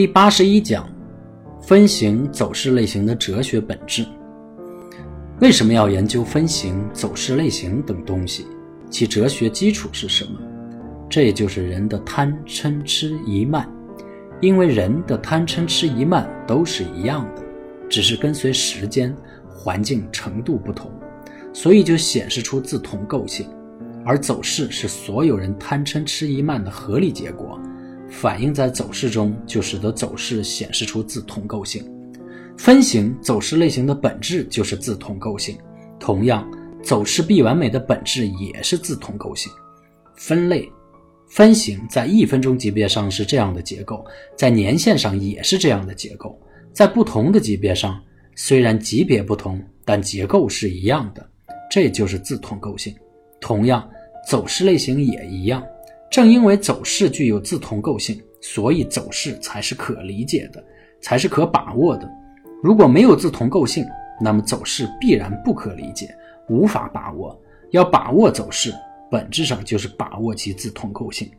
第八十一讲，分形走势类型的哲学本质。为什么要研究分形、走势类型等东西？其哲学基础是什么？这也就是人的贪嗔痴疑慢。因为人的贪嗔痴疑慢都是一样的，只是跟随时间、环境程度不同，所以就显示出自同构性。而走势是所有人贪嗔痴疑慢的合理结果，反映在走势中，就使得走势显示出自同构性。分形走势类型的本质就是自同构性，同样，走势必完美的本质也是自同构性。分类、分型在一分钟级别上是这样的结构，在年线上也是这样的结构，在不同的级别上，虽然级别不同，但结构是一样的，这就是自同构性。同样，走势类型也一样。正因为走势具有自同构性，所以走势才是可理解的，才是可把握的。如果没有自同构性，那么走势必然不可理解，无法把握。要把握走势，本质上就是把握其自同构性。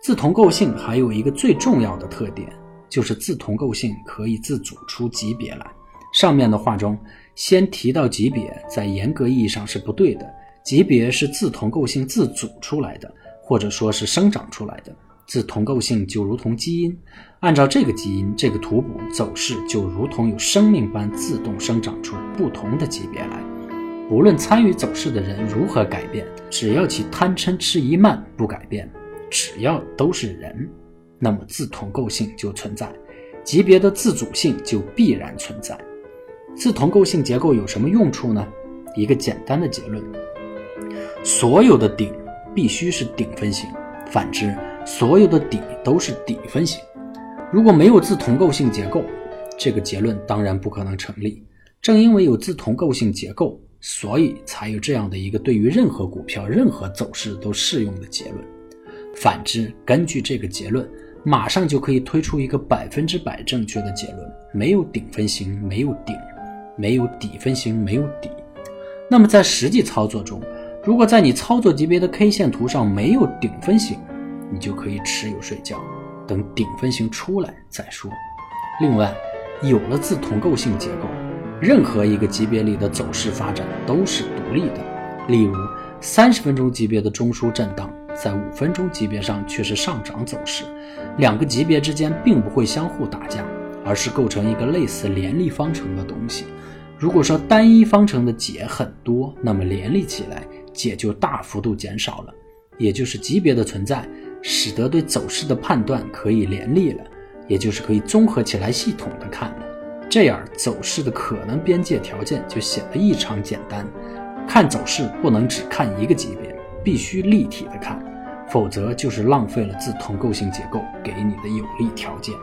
自同构性还有一个最重要的特点，就是自同构性可以自组出级别来。上面的话中，先提到级别，在严格意义上是不对的。级别是自同构性自组出来的，或者说是生长出来的。自同构性就如同基因，按照这个基因这个图谱走势，就如同有生命般自动生长出不同的级别来。不论参与走势的人如何改变，只要其贪嗔痴疑慢不改变，只要都是人，那么自同构性就存在，级别的自主性就必然存在。自同构性结构有什么用处呢？一个简单的结论。所有的顶必须是顶分型，反之，所有的底都是底分型。如果没有自同构性结构，这个结论当然不可能成立。正因为有自同构性结构，所以才有这样的一个对于任何股票、任何走势都适用的结论。反之，根据这个结论，马上就可以推出一个百分之百正确的结论：没有顶分型，没有顶；没有底分型，没有底。那么在实际操作中，如果在你操作级别的 K 线图上没有顶分型，你就可以持有睡觉，等顶分型出来再说。另外，有了自同构性结构，任何一个级别里的走势发展都是独立的。例如，三十分钟级别的中枢震荡，在五分钟级别上却是上涨走势，两个级别之间并不会相互打架，而是构成一个类似联立方程的东西。如果说单一方程的解很多，那么联立起来。解就大幅度减少了，也就是级别的存在，使得对走势的判断可以联立了，也就是可以综合起来系统的看了。这样走势的可能边界条件就显得异常简单。看走势不能只看一个级别，必须立体的看，否则就是浪费了自同构性结构给你的有利条件。